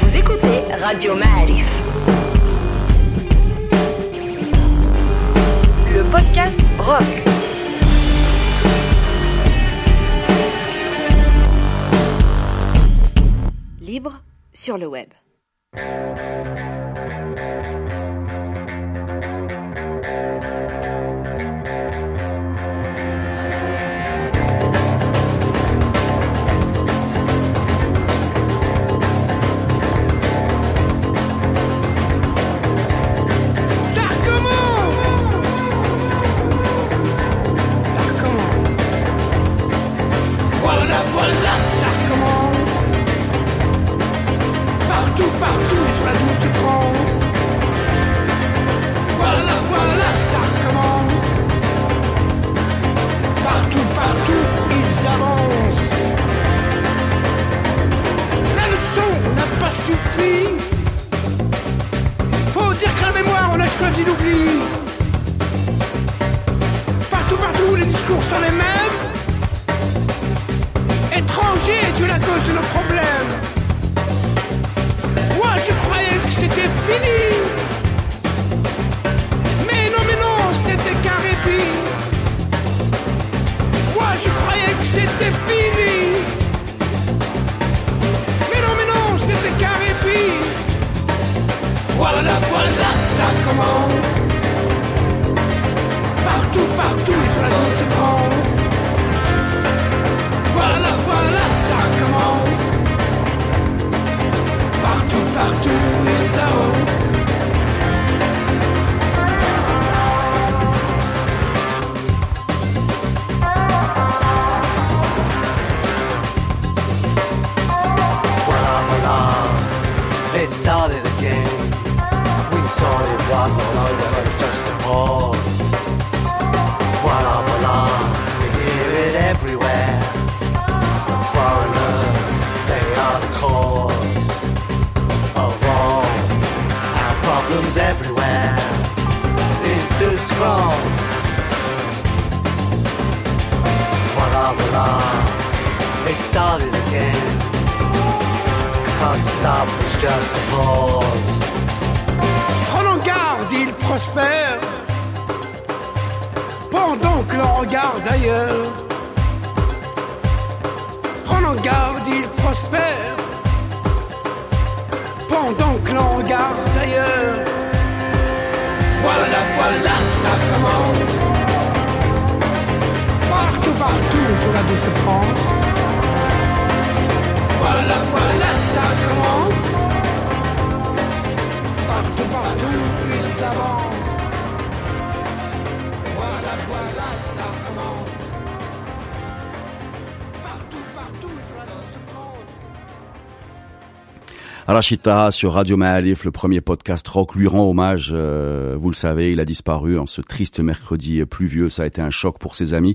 Vous écoutez Radio Ma'arif. Le podcast rock. Libre sur le web. Partout, sur la douce France Voilà, voilà, ça recommence Partout, partout, ils avancent La leçon n'a pas suffi faut dire que la mémoire, on a choisi l'oubli. Partout, partout, les discours sont les mêmes. Étrangers, tu la cause de nos problèmes. Mais non, mais non, ce n'était qu'un répit. Voilà, voilà, ça commence. Partout, partout sur la douce France. Voilà, voilà, ça commence. Partout, partout, ils avancent. Started again. We thought it was all over, but it's just a pause. Voila, voila, we hear it everywhere. The foreigners, they are the cause of all our problems everywhere. In this France. Voila, voila, it started again. Stop, it's just a pause. Prenons garde, il prospère. Pendant que l'on regarde ailleurs. Prenons garde, il prospère. Pendant que l'on regarde ailleurs. Voilà, voilà, ça commence. Partout, partout sur la douce France. Voilà, voilà, commence. Partout, partout, ils avancent. Arachita sur Radio Maalif, le premier podcast rock lui rend hommage. euh, vous le savez, il a disparu en ce triste mercredi pluvieux. Ça a été un choc pour ses amis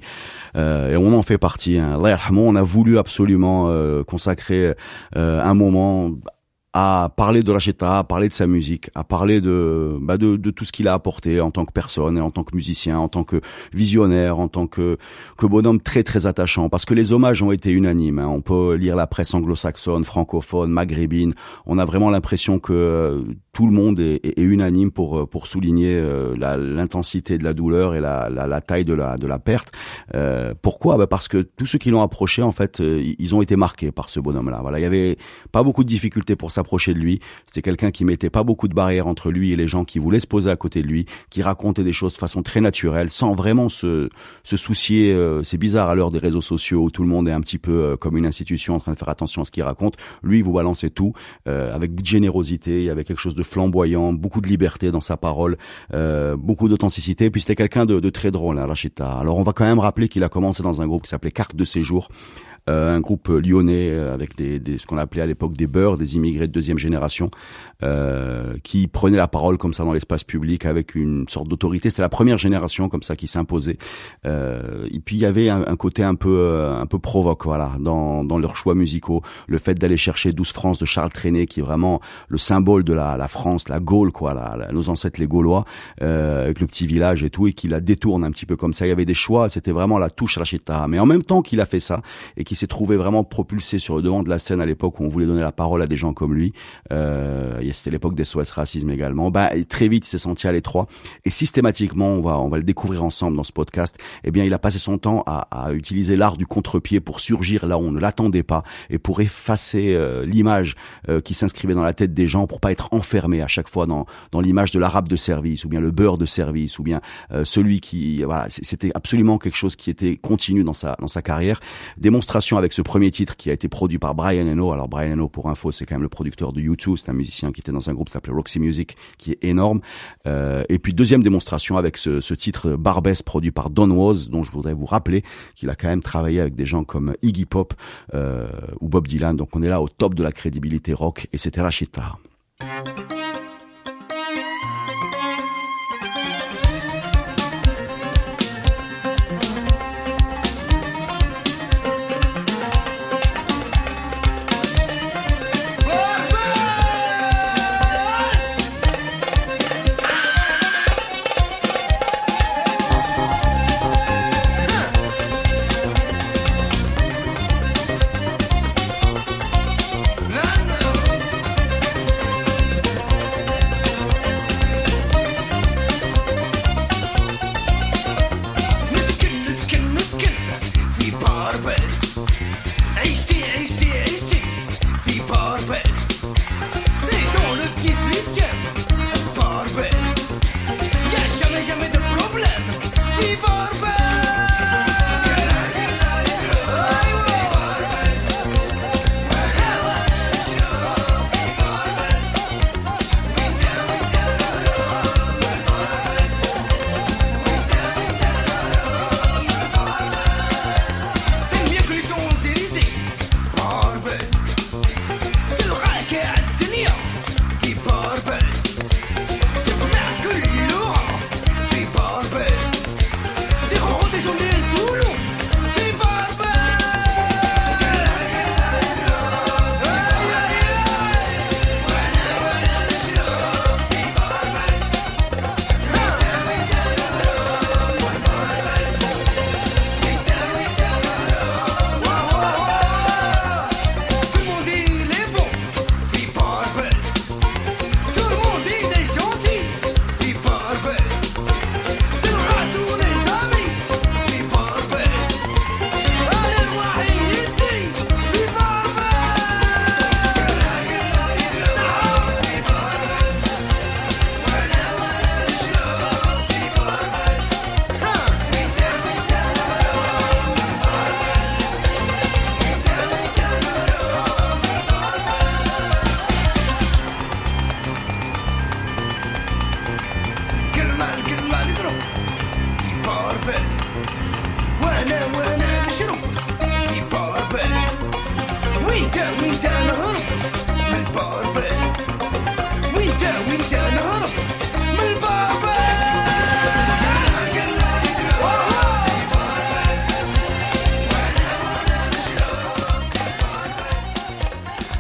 euh, et on en fait partie. Hein. On a voulu absolument euh, consacrer euh, un moment à parler de Racheta, à parler de sa musique, à parler de, bah de, de tout ce qu'il a apporté en tant que personne, et en tant que musicien, en tant que visionnaire, en tant que, que bonhomme très très attachant. Parce que les hommages ont été unanimes. hein. On peut lire la presse anglo-saxonne, francophone, maghrébine. On a vraiment l'impression que euh, tout le monde est, est- est unanime pour euh, pour souligner euh, l'intensité de la douleur et la, la, la taille de la de la perte. Euh, pourquoi? Bah Parce que tous ceux qui l'ont approché, en fait, ils ont été marqués par ce bonhomme-là. Voilà, il y avait pas beaucoup de difficultés pour s'approcher de lui. C'est quelqu'un qui mettait pas beaucoup de barrières entre lui et les gens qui voulaient se poser à côté de lui, qui racontait des choses de façon très naturelle, sans vraiment se, soucier. euh, c'est bizarre à l'heure des réseaux sociaux où tout le monde est un petit peu euh, comme une institution en train de faire attention à ce qu'il raconte. Lui, il vous balançait tout euh, avec générosité, avait quelque chose de flamboyant, beaucoup de liberté dans sa parole, euh, beaucoup d'authenticité. Puis c'était quelqu'un de, de très drôle, hein, Rachita. Alors on va quand même rappeler qu'il a commencé dans un groupe qui s'appelait Carte de séjour. Un groupe lyonnais avec des, des ce qu'on appelait à l'époque des beurs, des immigrés de deuxième génération, qui prenaient la parole comme ça dans l'espace public avec une sorte d'autorité. C'est la première génération comme ça qui s'imposait. et puis il y avait un, un côté un peu un peu provoque, voilà, dans, dans leurs choix musicaux. Le fait d'aller chercher 12 France de Charles Trenet, qui est vraiment le symbole de la, la France, la Gaule, quoi, la, nos ancêtres les Gaulois, euh, avec le petit village et tout, et qui la détourne un petit peu comme ça. Il y avait des choix, c'était vraiment la touche à la chita. Mais en même temps qu'il a fait ça, et qui s'est trouvé vraiment propulsé sur le devant de la scène à l'époque où on voulait donner la parole à des gens comme lui, euh, c'était l'époque des SOS Racisme également, bah, très vite il s'est senti à l'étroit, et systématiquement, on va, on va le découvrir ensemble dans ce podcast, eh bien il a passé son temps à, à utiliser l'art du contre-pied pour surgir là où on ne l'attendait pas, et pour effacer euh, l'image euh, qui s'inscrivait dans la tête des gens pour pas être enfermé à chaque fois dans, dans l'image de l'arabe de service ou bien le beurre de service ou bien euh, celui qui voilà c'était absolument quelque chose qui était continu dans sa dans sa carrière. Démonstration avec ce premier titre qui a été produit par Brian Eno. Alors Brian Eno pour info c'est quand même le producteur de YouTube c'est un musicien qui était dans un groupe qui s'appelait Roxy Music qui est énorme. Et puis deuxième démonstration avec ce, titre Barbès produit par Don Was dont je voudrais vous rappeler qu'il a quand même travaillé avec des gens comme Iggy Pop ou Bob Dylan. Donc on est là au top de la crédibilité rock et c'était Rachita.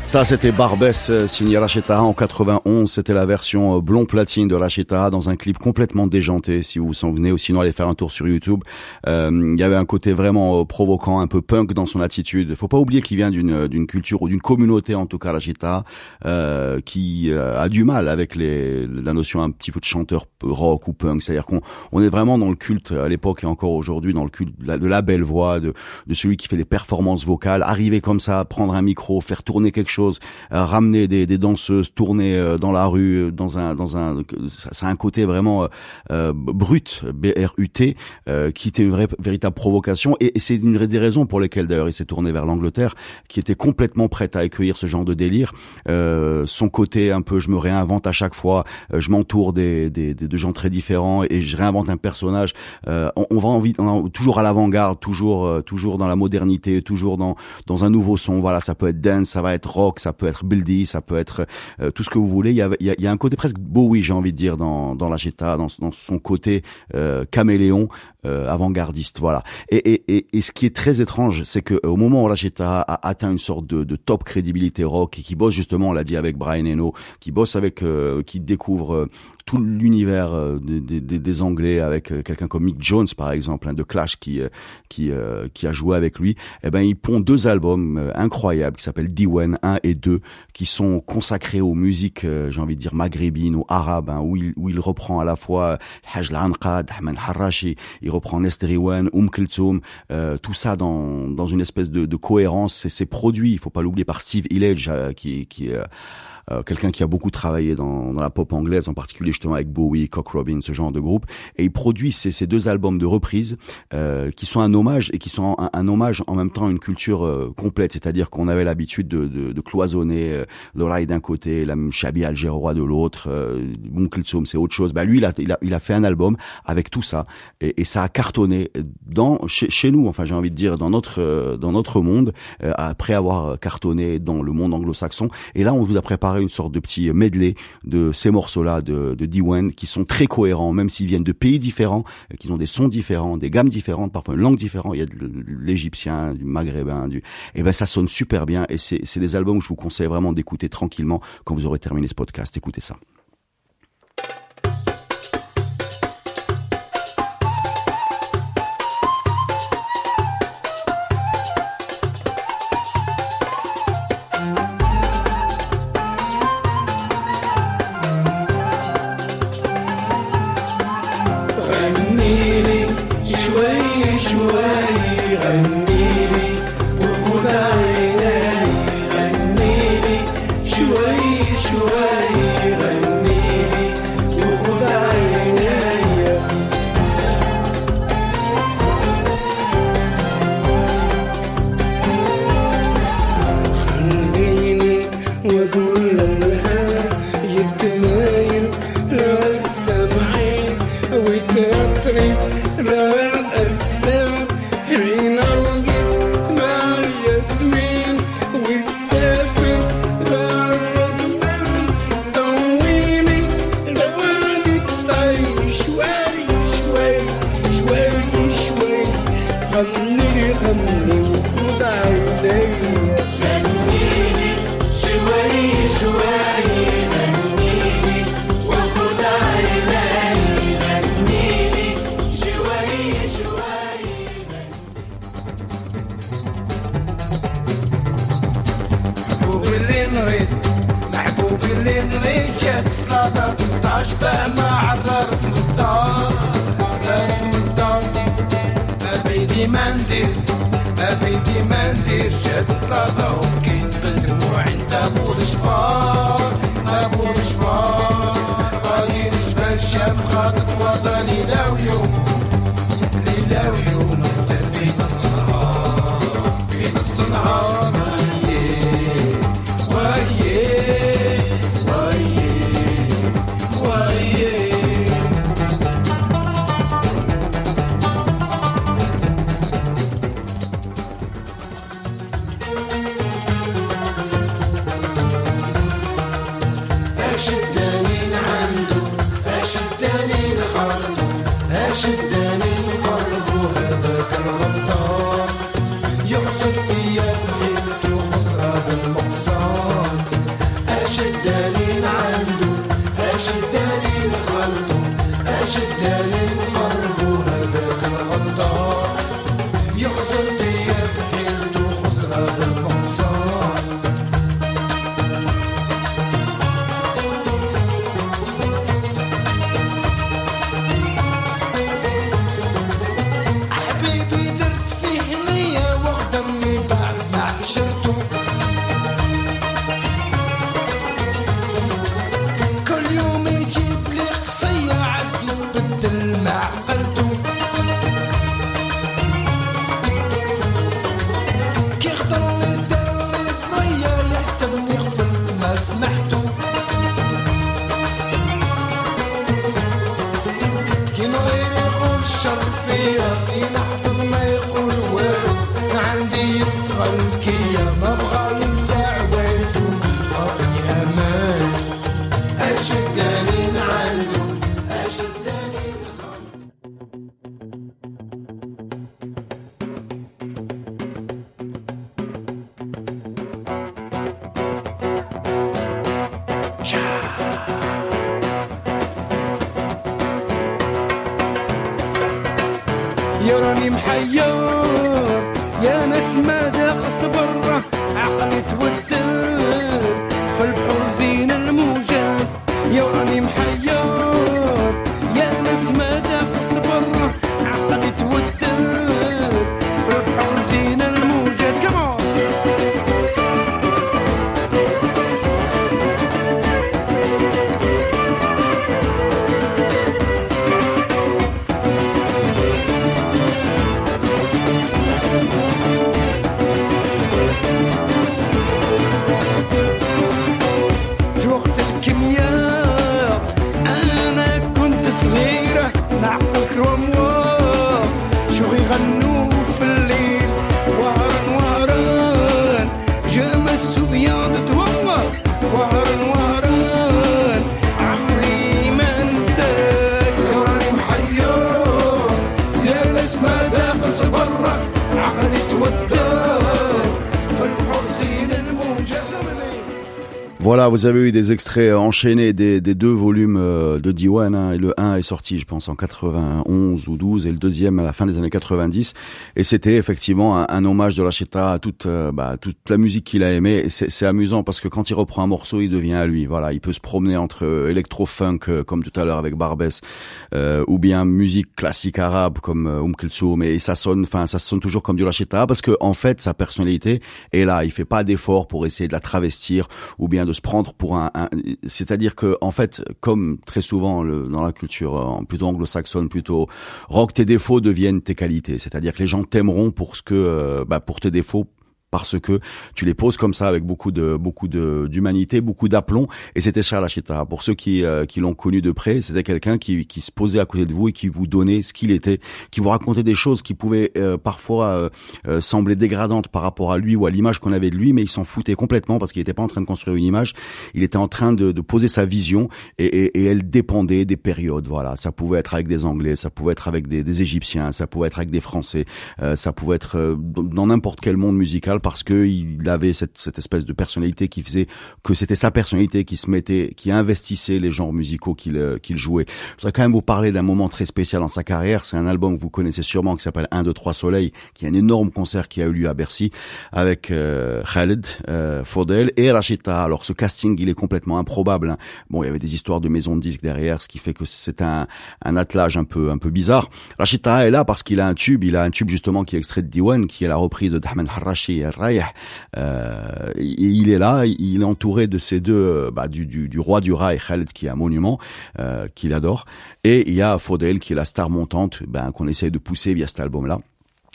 Ça, c'était Barbès euh, signé Racheta en 91. C'était la version euh, blond platine de Racheta dans un clip complètement déjanté, si vous vous en venez, ou sinon allez faire un tour sur YouTube. Euh, il y avait un côté vraiment provoquant, un peu punk dans son attitude. Faut pas oublier qu'il vient d'une d'une culture ou d'une communauté, en tout cas Racheta, euh, qui a du mal avec les, la notion un petit peu de chanteur rock ou punk. C'est-à-dire qu'on on est vraiment dans le culte à l'époque et encore aujourd'hui dans le culte de la, de la belle voix, de, de celui qui fait des performances vocales, arriver comme ça, prendre un micro, faire tourner quelque chose choses, ramener des, des, danseuses, tourner dans la rue, dans un dans un ça, a un côté vraiment brut, B-R-U-T, qui était une vraie véritable provocation et, et c'est une des raisons pour lesquelles d'ailleurs il s'est tourné vers l'Angleterre, qui était complètement prête à accueillir ce genre de délire. son côté un peu je me réinvente à chaque fois, je m'entoure des, des, de gens très différents et je réinvente un personnage. on, on va envie, toujours à l'avant-garde, toujours toujours dans la modernité, toujours dans dans un nouveau son. Voilà, ça peut être dance, ça va être rock, ça peut être buildy, ça peut être euh, tout ce que vous voulez. Il y a, un côté presque Bowie, j'ai envie de dire, dans dans la Jetta, dans, dans son côté euh, caméléon, avant-gardiste. Voilà. Et, et, et, et, ce qui est très étrange, c'est que au moment où Jetta a atteint une sorte de, de, top crédibilité rock et qui bosse justement, on l'a dit avec Brian Eno, qui bosse avec, qui découvre tout l'univers euh, des, des, des, Anglais avec euh, quelqu'un comme Mick Jones par exemple, hein, de Clash qui euh, qui qui a joué avec lui. Eh ben ils pond deux albums incroyables qui s'appellent Diwan 1 et 2 qui sont consacrés aux musiques, j'ai envie de dire maghrébines ou arabes, hein, où il où il reprend à la fois Haj al-Anqad, Ahmed Harrachi, il reprend Nesteriwan, Um Kulthum, tout ça dans dans une espèce de, de cohérence. C'est produit, il faut pas l'oublier par Steve Hillage qui qui euh, quelqu'un qui a beaucoup travaillé dans, dans, la pop anglaise, en particulier justement avec Bowie, Cock Robin, ce genre de groupe, et il produit ces, ces deux albums de reprise euh, qui sont un hommage et qui sont un, hommage en même temps à une culture euh, complète, c'est-à-dire qu'on avait l'habitude de, de, de, cloisonner euh, l'oreille d'un côté, la Chabi Algérois de l'autre, euh, Kultsum c'est autre chose. Bah lui, il a, il a, il a fait un album avec tout ça et, et ça a cartonné dans chez, chez nous, enfin j'ai envie de dire dans notre dans notre monde après avoir cartonné dans le monde anglo-saxon. Et là, on vous a préparé une sorte de petit medley de ces morceaux-là de, de Diwan qui sont très cohérents, même s'ils viennent de pays différents, euh, qui ont des sons différents, des gammes différentes, parfois une langue différente. Il y a de l'égyptien, du maghrébin, du. Et eh ben ça sonne super bien. Et c'est des albums que je vous conseille vraiment d'écouter tranquillement quand vous aurez terminé ce podcast. Écoutez ça. again. اللي نريد محبوب اللي نريد جات سلاطة تسطعش فاهمة عبر اسم الدار عبر الدار أبيدي ما ندير. أبيدي ما ندير. جات سلاطة وبكيت بالدموع انت أبو الشفار أبو الشفار غادي نجبل الشام خاطر وطني لا ويوم. aşık derim 还有 Voilà, vous avez eu des extraits enchaînés des, des deux volumes euh, de Diwan. hein, et le 1 est sorti, je pense, en 91 ou 12, et le deuxième à la fin des années 90. Et c'était effectivement un, hommage de Lacheta à toute, euh, bah, toute la musique qu'il a aimée. Et c'est amusant parce que quand il reprend un morceau, il devient à lui. Voilà, il peut se promener entre électro-funk, euh, comme tout à l'heure avec Barbès, euh, ou bien musique classique arabe comme Oum Kulthum. Et ça sonne, enfin, ça sonne toujours comme du Lacheta parce que en fait, sa personnalité est là. Il fait pas d'effort pour essayer de la travestir ou bien de prendre pour un, un- c'est-à-dire que en fait comme très souvent le- dans la culture euh, plutôt anglo-saxonne plutôt rock tes défauts deviennent tes qualités. C'est-à-dire que les gens t'aimeront pour ce que euh, bah, pour tes défauts parce que tu les poses comme ça avec beaucoup de beaucoup de d'humanité, beaucoup d'aplomb et c'était Charles Acheta. Pour ceux qui euh, qui l'ont connu de près, c'était quelqu'un qui qui se posait à côté de vous et qui vous donnait ce qu'il était, qui vous racontait des choses qui pouvaient euh, parfois euh, euh, sembler dégradantes par rapport à lui ou à l'image qu'on avait de lui, mais il s'en foutait complètement parce qu'il n'était pas en train de construire une image, il était en train de, de poser sa vision et, et, et elle dépendait des périodes. Voilà, ça pouvait être avec des Anglais, ça pouvait être avec des, des Égyptiens, ça pouvait être avec des Français, euh, ça pouvait être euh, dans n'importe quel monde musical parce que il avait cette, cette espèce de personnalité qui faisait que c'était sa personnalité qui se mettait, qui investissait les genres musicaux qu'il euh, qu'il jouait. Je voudrais quand même vous parler d'un moment très spécial dans sa carrière. C'est un album que vous connaissez sûrement qui s'appelle 1, 2, 3 Soleil, qui est un énorme concert qui a eu lieu à Bercy avec euh, Khaled, euh, Faudel et Rachita. Alors ce casting, il est complètement improbable. hein. Bon, il y avait des histoires de maisons de disques derrière, ce qui fait que c'est un, un attelage un peu un peu bizarre. Rachita est là parce qu'il a un tube, il a un tube justement qui est extrait de Diwan, qui est la reprise de Dahman Harashi Euh, il est là, il est entouré de ces deux, euh, bah, du, du, du roi du rail, Khaled, qui est un monument, euh, qu'il adore, et il y a Faudel qui est la star montante, ben, qu'on essaye de pousser via cet album-là.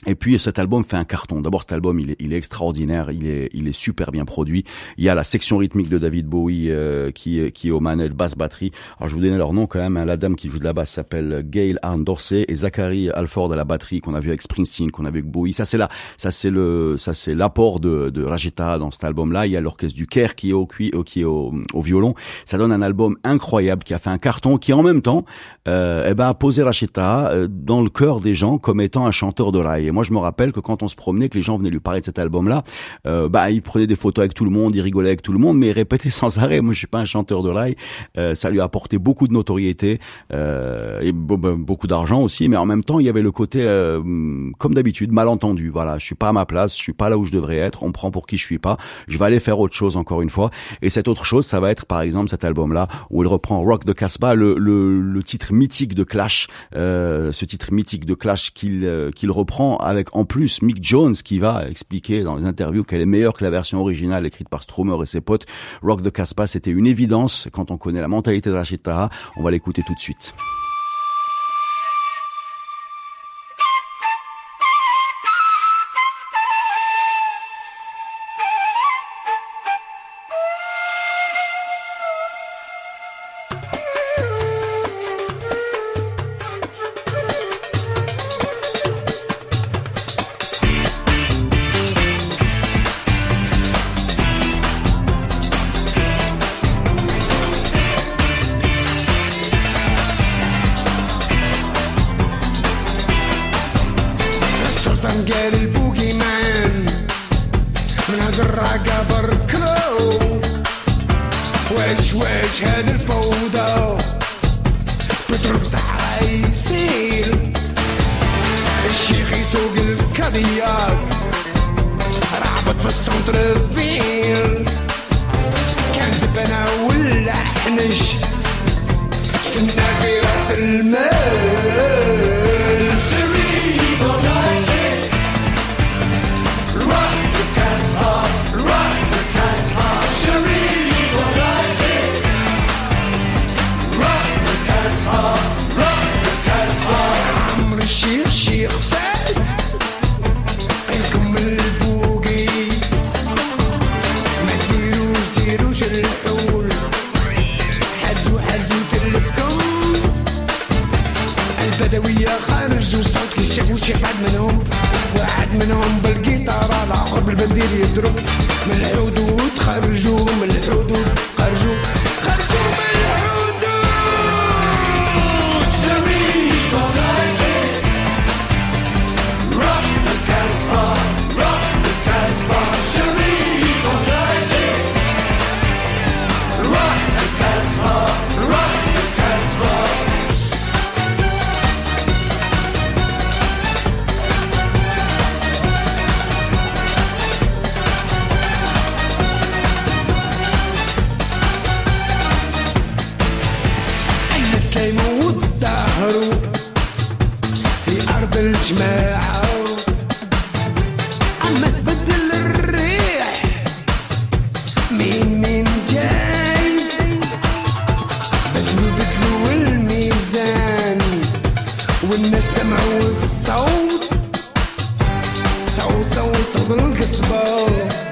Et puis cet album fait un carton. D'abord cet album il est, il est extraordinaire, il est, il est super bien produit. Il y a la section rythmique de David Bowie euh, qui, qui est aux manettes basse batterie. Alors je vous donne leur nom quand même. hein. La dame qui joue de la basse s'appelle Gail Arne Dorsey et Zachary Alford à la batterie qu'on a vu avec Springsteen, qu'on a vu avec Bowie. Ça c'est là, ça c'est le, ça c'est l'apport de, de Rajeta dans cet album-là. Il y a l'orchestre du Caire qui est au euh, qui est au, violon. Ça donne un album incroyable qui a fait un carton, qui en même temps, euh, eh ben a posé Racheta euh, dans le cœur des gens comme étant un chanteur de rail. Moi, je me rappelle que quand on se promenait, que les gens venaient lui parler de cet album-là, euh, bah, il prenait des photos avec tout le monde, il rigolait avec tout le monde, mais il répétait sans arrêt. Moi, je suis pas un chanteur de rail. Euh, ça lui a apporté beaucoup de notoriété euh, et be- be- beaucoup d'argent aussi, mais en même temps, il y avait le côté, euh, comme d'habitude, malentendu. Voilà, je suis pas à ma place, je suis pas là où je devrais être. On me prend pour qui je suis pas. Je vais aller faire autre chose encore une fois. Et cette autre chose, ça va être par exemple cet album-là où il reprend Rock de Casbah, le, le, le titre mythique de Clash, euh, ce titre mythique de Clash qu'il euh, qu'il reprend avec en plus Mick Jones qui va expliquer dans les interviews qu'elle est meilleure que la version originale écrite par Stromer et ses potes. Rock de Casbah, c'était une évidence quand on connaît la mentalité de Rachid Taha. On va l'écouter tout de suite. والناس سمعوا الصوت صوت صوت صوت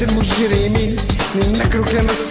المجرمين نكروا كلام السلطات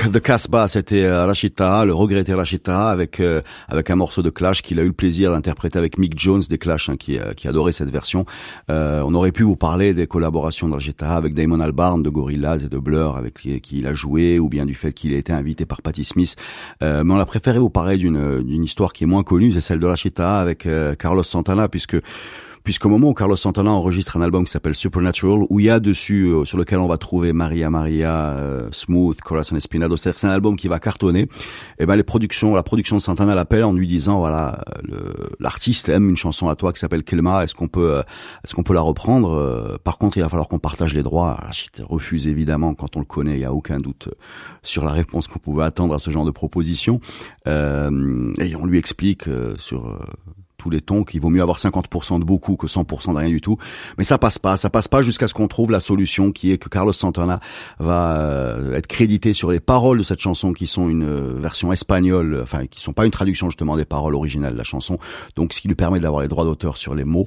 Rock the Casbah, c'était euh, Rachid Taha, le regretté Rachid Taha, avec euh, avec un morceau de Clash qu'il a eu le plaisir d'interpréter avec Mick Jones des Clash, hein, qui euh, qui adorait cette version. Euh, on aurait pu vous parler des collaborations de Rachid Taha avec Damon Albarn de Gorillaz et de Blur, avec qui, qui il a joué, ou bien du fait qu'il a été invité par Patti Smith. Euh, mais on a préféré vous parler d'une d'une histoire qui est moins connue, c'est celle de Rachid Taha avec euh, Carlos Santana, puisque puisqu'au moment où Carlos Santana enregistre un album qui s'appelle Supernatural, où il y a dessus, euh, sur lequel on va trouver Maria Maria, euh, Smooth, Corazon Espinado, c'est un album qui va cartonner, et ben les productions, la production de Santana l'appelle en lui disant, voilà, le- l'artiste aime une chanson à toi qui s'appelle Kelma, est-ce qu'on peut, euh, est-ce qu'on peut la reprendre Euh, Par contre, il va falloir qu'on partage les droits. Rachid refuse évidemment, quand on le connaît, il y a aucun doute euh, sur la réponse qu'on pouvait attendre à ce genre de proposition. Euh, et on lui explique euh, sur euh, tous les tons qu'il vaut mieux avoir 50% de beaucoup que 100% de rien du tout. Mais ça passe pas, ça passe pas jusqu'à ce qu'on trouve la solution qui est que Carlos Santana va euh, être crédité sur les paroles de cette chanson qui sont une euh, version espagnole, enfin qui sont pas une traduction justement des paroles originales de la chanson, donc ce qui lui permet d'avoir les droits d'auteur sur les mots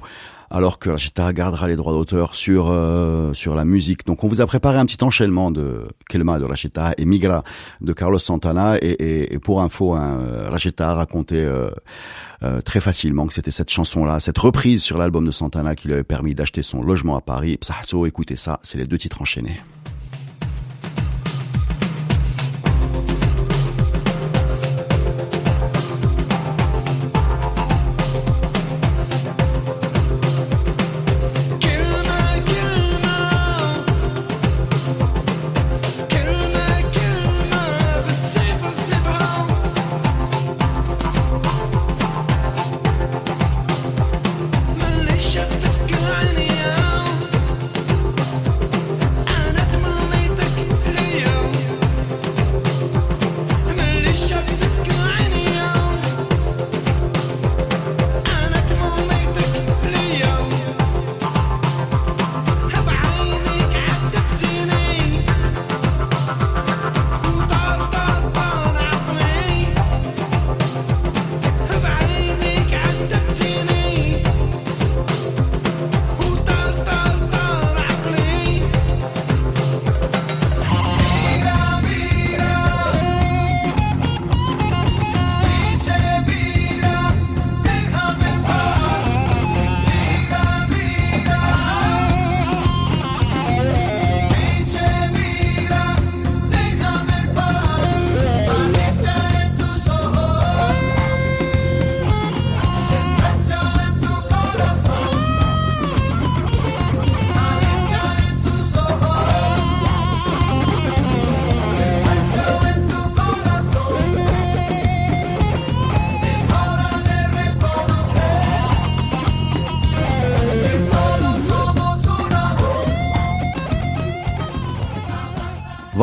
alors que Rachita gardera les droits d'auteur sur euh, sur la musique. Donc on vous a préparé un petit enchaînement de Kelma de Rachita et Migra de Carlos Santana et, et, et pour info, hein, Rachita a raconté euh, euh, très facilement que c'était cette chanson-là, cette reprise sur l'album de Santana qui lui avait permis d'acheter son logement à Paris. Psahso, écoutez ça, c'est les deux titres enchaînés.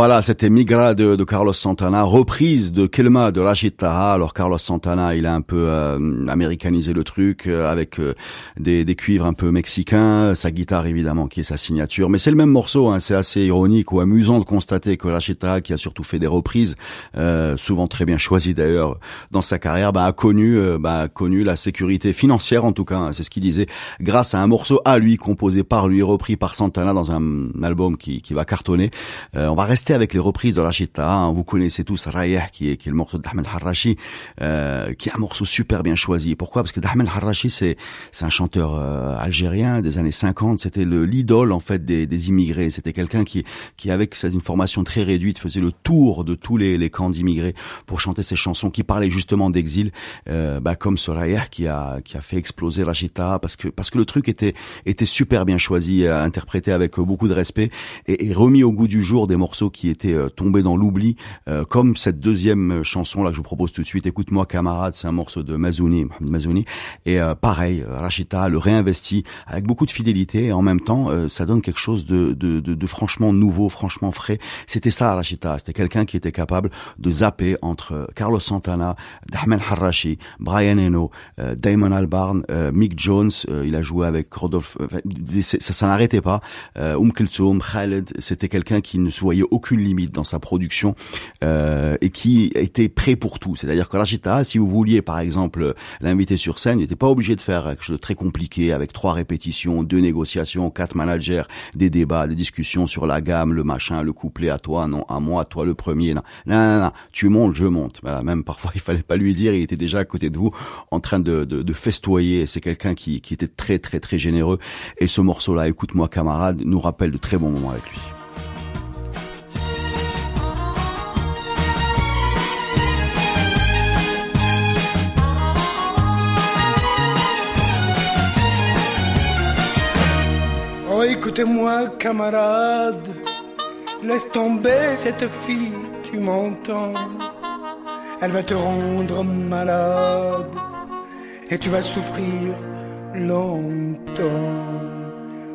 Voilà, c'était Migra de, de, Carlos Santana, reprise de Kelma de Rachid Taha. Alors Carlos Santana, il a un peu euh, américanisé le truc euh, avec euh, des, des, cuivres un peu mexicains, sa guitare évidemment qui est sa signature. Mais c'est le même morceau, hein, c'est assez ironique ou amusant de constater que Rachid Taha, qui a surtout fait des reprises, souvent très bien choisies d'ailleurs dans sa carrière, bah, a connu, bah, a connu la sécurité financière en tout cas. Hein, c'est ce qu'il disait, grâce à un morceau à lui composé par lui, repris par Santana dans un, album qui, qui va cartonner. on va rester avec les reprises de Rachid Taha. Hein. Vous connaissez tous Rayah, qui est, qui est le morceau d'Ahmed Harrachi, euh, qui est un morceau super bien choisi. Pourquoi? Parce que Ahmed Harrachi, c'est un chanteur euh, algérien des années 50. C'était le l'idole en fait des, des immigrés. C'était quelqu'un qui qui avec une formation très réduite faisait le tour de tous les, les camps d'immigrés pour chanter ses chansons qui parlaient justement d'exil, euh, bah, comme ce Rayah qui a qui a fait exploser Rachid Taha parce que parce que le truc était était super bien choisi, euh, interprété avec beaucoup de respect et, et remis au goût du jour des morceaux qui étaient euh, tombés dans l'oubli, euh, comme cette deuxième euh, chanson là que je vous propose tout de suite. Écoute-moi camarade, c'est un morceau de Mazouni, Mazouni. Et pareil, Rachita le réinvestit avec beaucoup de fidélité et en même temps, ça donne quelque chose de, de, de, de franchement nouveau, franchement frais. C'était ça Rachita, c'était quelqu'un qui était capable de zapper entre Carlos Santana, Dahmel Harrachi, Brian Eno, Damon Albarn, Mick Jones. il a joué avec Rodolphe. ça, ça n'arrêtait pas. Um Kulthum, Khaled. C'était quelqu'un qui ne se voyait aucune limite dans sa production euh, et qui était prêt pour tout. C'est-à-dire que l'Archita, si vous vouliez par exemple l'inviter sur scène, n'était pas obligé de faire quelque chose de très compliqué avec trois répétitions, deux négociations, quatre managers, des débats, des discussions sur la gamme, le machin, le couplet à toi, non à moi, toi le premier. Non, non, non, tu montes, je monte. Voilà, même parfois il fallait pas lui dire, il était déjà à côté de vous en train de, festoyer. C'est quelqu'un qui était très très très généreux. Et ce morceau-là, écoute-moi camarade, nous rappelle de très bons moments avec lui. Écoutez-moi, camarade, laisse tomber cette fille, tu m'entends Elle va te rendre malade et tu vas souffrir longtemps.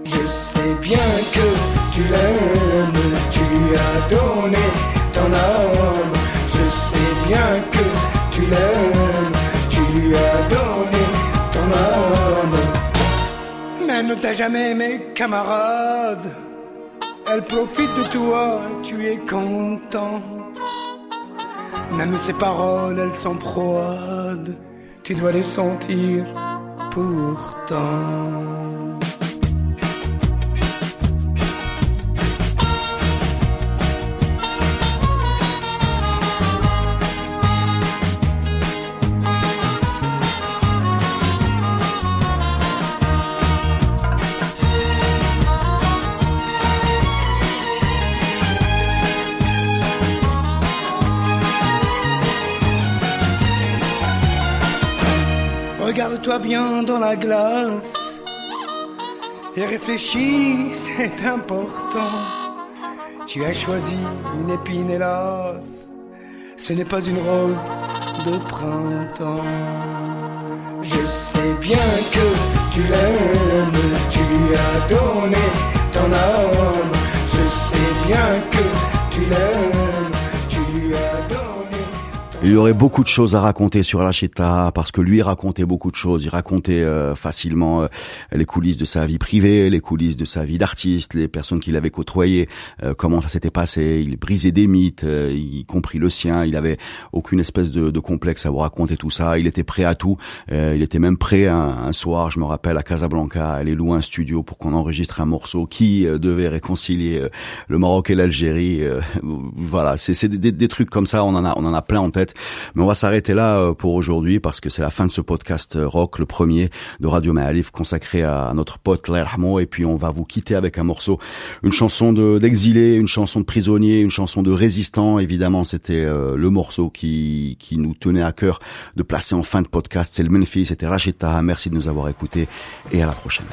Je sais bien que tu l'aimes, tu lui as donné ton âme. Je sais bien que tu l'aimes, tu lui as donné ton âme elle ne t'a jamais aimé, camarade. Elle profite de toi, tu es content. Même ses paroles, elles sont froides. Tu dois les sentir pourtant. Regarde-toi bien dans la glace et réfléchis, c'est important. Tu as choisi une épine, hélas, ce n'est pas une rose de printemps. Je sais bien que tu l'aimes, tu lui as donné ton âme. Je sais bien que tu l'aimes, Il y aurait beaucoup de choses à raconter sur Lacheta parce que lui racontait beaucoup de choses. Il racontait euh, facilement euh, les coulisses de sa vie privée, les coulisses de sa vie d'artiste, les personnes qu'il avait côtoyées, euh, comment ça s'était passé. Il brisait des mythes, y compris le sien. Il avait aucune espèce de, de, complexe à vous raconter tout ça. Il était prêt à tout. il était même prêt un, un, soir, je me rappelle, à Casablanca, à aller louer un studio pour qu'on enregistre un morceau qui devait réconcilier le Maroc et l'Algérie. voilà, c'est des, des, trucs comme ça. On en a, on en a plein en tête. Mais on va s'arrêter là euh, pour aujourd'hui parce que c'est la fin de ce podcast euh, rock, le premier de Radio Maalif consacré à notre pote Lermo. Et puis on va vous quitter avec un morceau, une chanson d'exilé, une chanson de prisonnier, une chanson de résistant. Évidemment, c'était euh, le morceau qui, qui nous tenait à cœur de placer en fin de podcast. C'est le Memphis, c'était Rachita. Merci de nous avoir écoutés et à la prochaine.